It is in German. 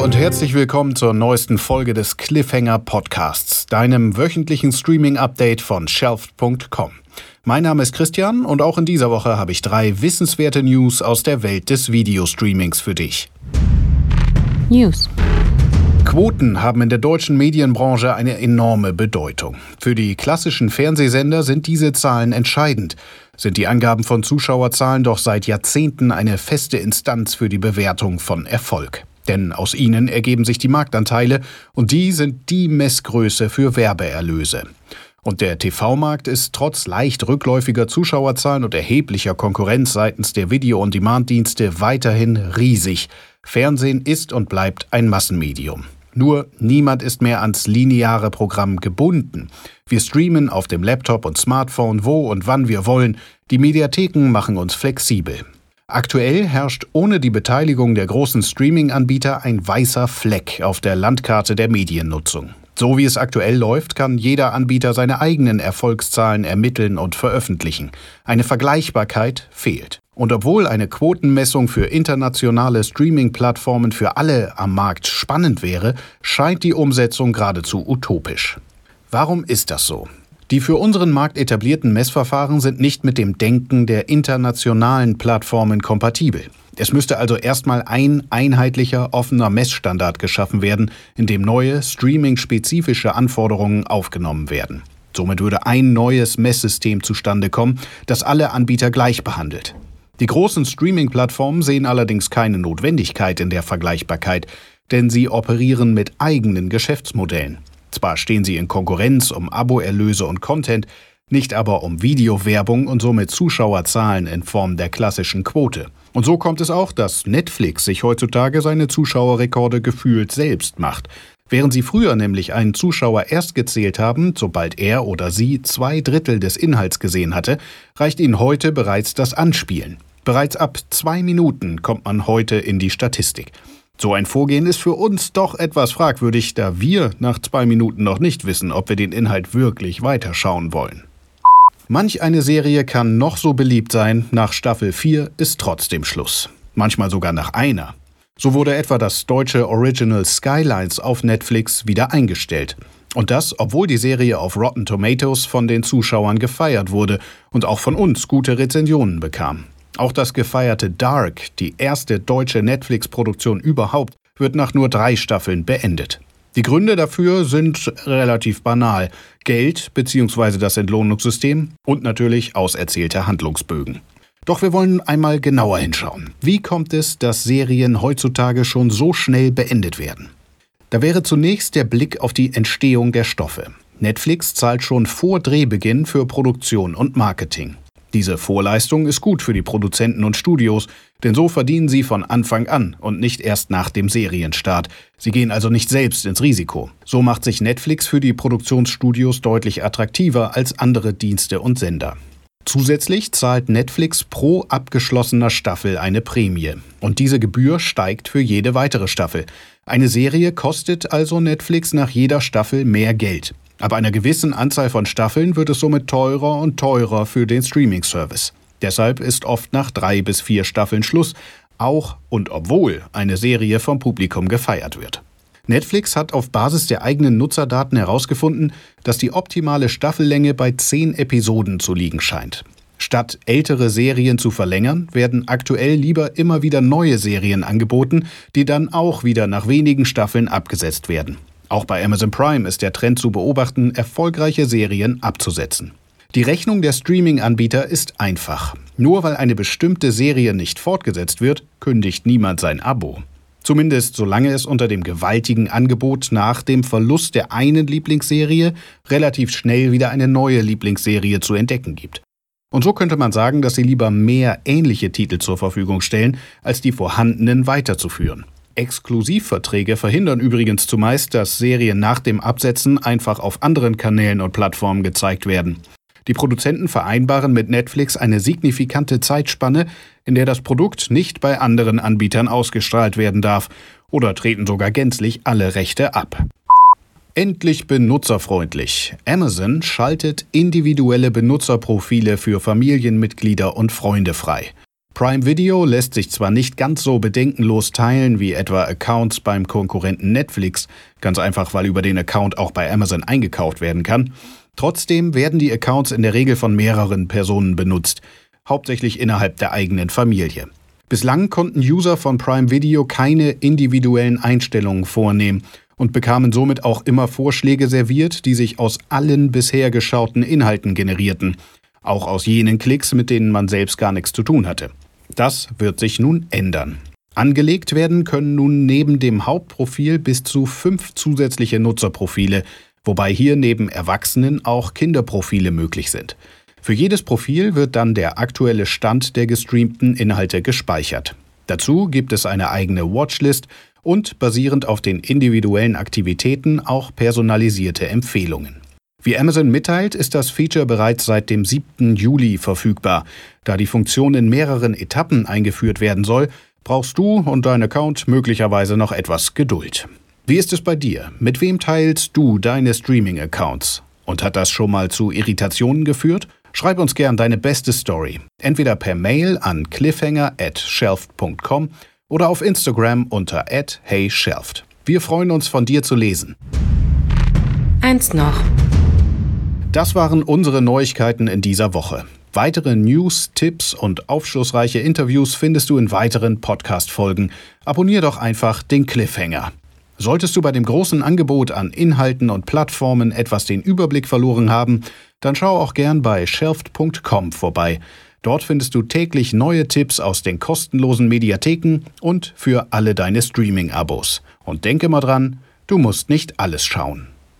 Hallo und herzlich willkommen zur neuesten Folge des Cliffhanger Podcasts, deinem wöchentlichen Streaming-Update von Shelf.com. Mein Name ist Christian und auch in dieser Woche habe ich drei wissenswerte News aus der Welt des Videostreamings für dich. News. Quoten haben in der deutschen Medienbranche eine enorme Bedeutung. Für die klassischen Fernsehsender sind diese Zahlen entscheidend. Sind die Angaben von Zuschauerzahlen doch seit Jahrzehnten eine feste Instanz für die Bewertung von Erfolg. Denn aus ihnen ergeben sich die Marktanteile und die sind die Messgröße für Werbeerlöse. Und der TV-Markt ist trotz leicht rückläufiger Zuschauerzahlen und erheblicher Konkurrenz seitens der Video-on-Demand-Dienste weiterhin riesig. Fernsehen ist und bleibt ein Massenmedium. Nur niemand ist mehr ans lineare Programm gebunden. Wir streamen auf dem Laptop und Smartphone, wo und wann wir wollen. Die Mediatheken machen uns flexibel. Aktuell herrscht ohne die Beteiligung der großen Streaming-Anbieter ein weißer Fleck auf der Landkarte der Mediennutzung. So wie es aktuell läuft, kann jeder Anbieter seine eigenen Erfolgszahlen ermitteln und veröffentlichen. Eine Vergleichbarkeit fehlt. Und obwohl eine Quotenmessung für internationale Streaming-Plattformen für alle am Markt spannend wäre, scheint die Umsetzung geradezu utopisch. Warum ist das so? Die für unseren Markt etablierten Messverfahren sind nicht mit dem Denken der internationalen Plattformen kompatibel. Es müsste also erstmal ein einheitlicher, offener Messstandard geschaffen werden, in dem neue, streaming-spezifische Anforderungen aufgenommen werden. Somit würde ein neues Messsystem zustande kommen, das alle Anbieter gleich behandelt. Die großen Streaming-Plattformen sehen allerdings keine Notwendigkeit in der Vergleichbarkeit, denn sie operieren mit eigenen Geschäftsmodellen. Zwar stehen sie in Konkurrenz um Aboerlöse und Content, nicht aber um Videowerbung und somit Zuschauerzahlen in Form der klassischen Quote. Und so kommt es auch, dass Netflix sich heutzutage seine Zuschauerrekorde gefühlt selbst macht. Während sie früher nämlich einen Zuschauer erst gezählt haben, sobald er oder sie zwei Drittel des Inhalts gesehen hatte, reicht ihnen heute bereits das Anspielen. Bereits ab zwei Minuten kommt man heute in die Statistik. So ein Vorgehen ist für uns doch etwas fragwürdig, da wir nach zwei Minuten noch nicht wissen, ob wir den Inhalt wirklich weiterschauen wollen. Manch eine Serie kann noch so beliebt sein, nach Staffel 4 ist trotzdem Schluss. Manchmal sogar nach einer. So wurde etwa das deutsche Original Skylines auf Netflix wieder eingestellt. Und das, obwohl die Serie auf Rotten Tomatoes von den Zuschauern gefeiert wurde und auch von uns gute Rezensionen bekam. Auch das gefeierte Dark, die erste deutsche Netflix-Produktion überhaupt, wird nach nur drei Staffeln beendet. Die Gründe dafür sind relativ banal. Geld bzw. das Entlohnungssystem und natürlich auserzählte Handlungsbögen. Doch wir wollen einmal genauer hinschauen. Wie kommt es, dass Serien heutzutage schon so schnell beendet werden? Da wäre zunächst der Blick auf die Entstehung der Stoffe. Netflix zahlt schon vor Drehbeginn für Produktion und Marketing. Diese Vorleistung ist gut für die Produzenten und Studios, denn so verdienen sie von Anfang an und nicht erst nach dem Serienstart. Sie gehen also nicht selbst ins Risiko. So macht sich Netflix für die Produktionsstudios deutlich attraktiver als andere Dienste und Sender. Zusätzlich zahlt Netflix pro abgeschlossener Staffel eine Prämie. Und diese Gebühr steigt für jede weitere Staffel. Eine Serie kostet also Netflix nach jeder Staffel mehr Geld. Ab einer gewissen Anzahl von Staffeln wird es somit teurer und teurer für den Streaming-Service. Deshalb ist oft nach drei bis vier Staffeln Schluss, auch und obwohl eine Serie vom Publikum gefeiert wird. Netflix hat auf Basis der eigenen Nutzerdaten herausgefunden, dass die optimale Staffellänge bei zehn Episoden zu liegen scheint. Statt ältere Serien zu verlängern, werden aktuell lieber immer wieder neue Serien angeboten, die dann auch wieder nach wenigen Staffeln abgesetzt werden. Auch bei Amazon Prime ist der Trend zu beobachten, erfolgreiche Serien abzusetzen. Die Rechnung der Streaming-Anbieter ist einfach. Nur weil eine bestimmte Serie nicht fortgesetzt wird, kündigt niemand sein Abo. Zumindest solange es unter dem gewaltigen Angebot nach dem Verlust der einen Lieblingsserie relativ schnell wieder eine neue Lieblingsserie zu entdecken gibt. Und so könnte man sagen, dass sie lieber mehr ähnliche Titel zur Verfügung stellen, als die vorhandenen weiterzuführen. Exklusivverträge verhindern übrigens zumeist, dass Serien nach dem Absetzen einfach auf anderen Kanälen und Plattformen gezeigt werden. Die Produzenten vereinbaren mit Netflix eine signifikante Zeitspanne, in der das Produkt nicht bei anderen Anbietern ausgestrahlt werden darf, oder treten sogar gänzlich alle Rechte ab. Endlich benutzerfreundlich. Amazon schaltet individuelle Benutzerprofile für Familienmitglieder und Freunde frei. Prime Video lässt sich zwar nicht ganz so bedenkenlos teilen wie etwa Accounts beim Konkurrenten Netflix, ganz einfach weil über den Account auch bei Amazon eingekauft werden kann, trotzdem werden die Accounts in der Regel von mehreren Personen benutzt, hauptsächlich innerhalb der eigenen Familie. Bislang konnten User von Prime Video keine individuellen Einstellungen vornehmen und bekamen somit auch immer Vorschläge serviert, die sich aus allen bisher geschauten Inhalten generierten, auch aus jenen Klicks, mit denen man selbst gar nichts zu tun hatte. Das wird sich nun ändern. Angelegt werden können nun neben dem Hauptprofil bis zu fünf zusätzliche Nutzerprofile, wobei hier neben Erwachsenen auch Kinderprofile möglich sind. Für jedes Profil wird dann der aktuelle Stand der gestreamten Inhalte gespeichert. Dazu gibt es eine eigene Watchlist und basierend auf den individuellen Aktivitäten auch personalisierte Empfehlungen. Wie Amazon mitteilt, ist das Feature bereits seit dem 7. Juli verfügbar. Da die Funktion in mehreren Etappen eingeführt werden soll, brauchst du und dein Account möglicherweise noch etwas Geduld. Wie ist es bei dir? Mit wem teilst du deine Streaming-Accounts? Und hat das schon mal zu Irritationen geführt? Schreib uns gern deine beste Story. Entweder per Mail an cliffhanger at shelft.com oder auf Instagram unter heyshelft. Wir freuen uns, von dir zu lesen. Eins noch. Das waren unsere Neuigkeiten in dieser Woche. Weitere News, Tipps und aufschlussreiche Interviews findest du in weiteren Podcast-Folgen. Abonnier doch einfach den Cliffhanger. Solltest du bei dem großen Angebot an Inhalten und Plattformen etwas den Überblick verloren haben, dann schau auch gern bei shelft.com vorbei. Dort findest du täglich neue Tipps aus den kostenlosen Mediatheken und für alle deine Streaming-Abos. Und denke mal dran, du musst nicht alles schauen.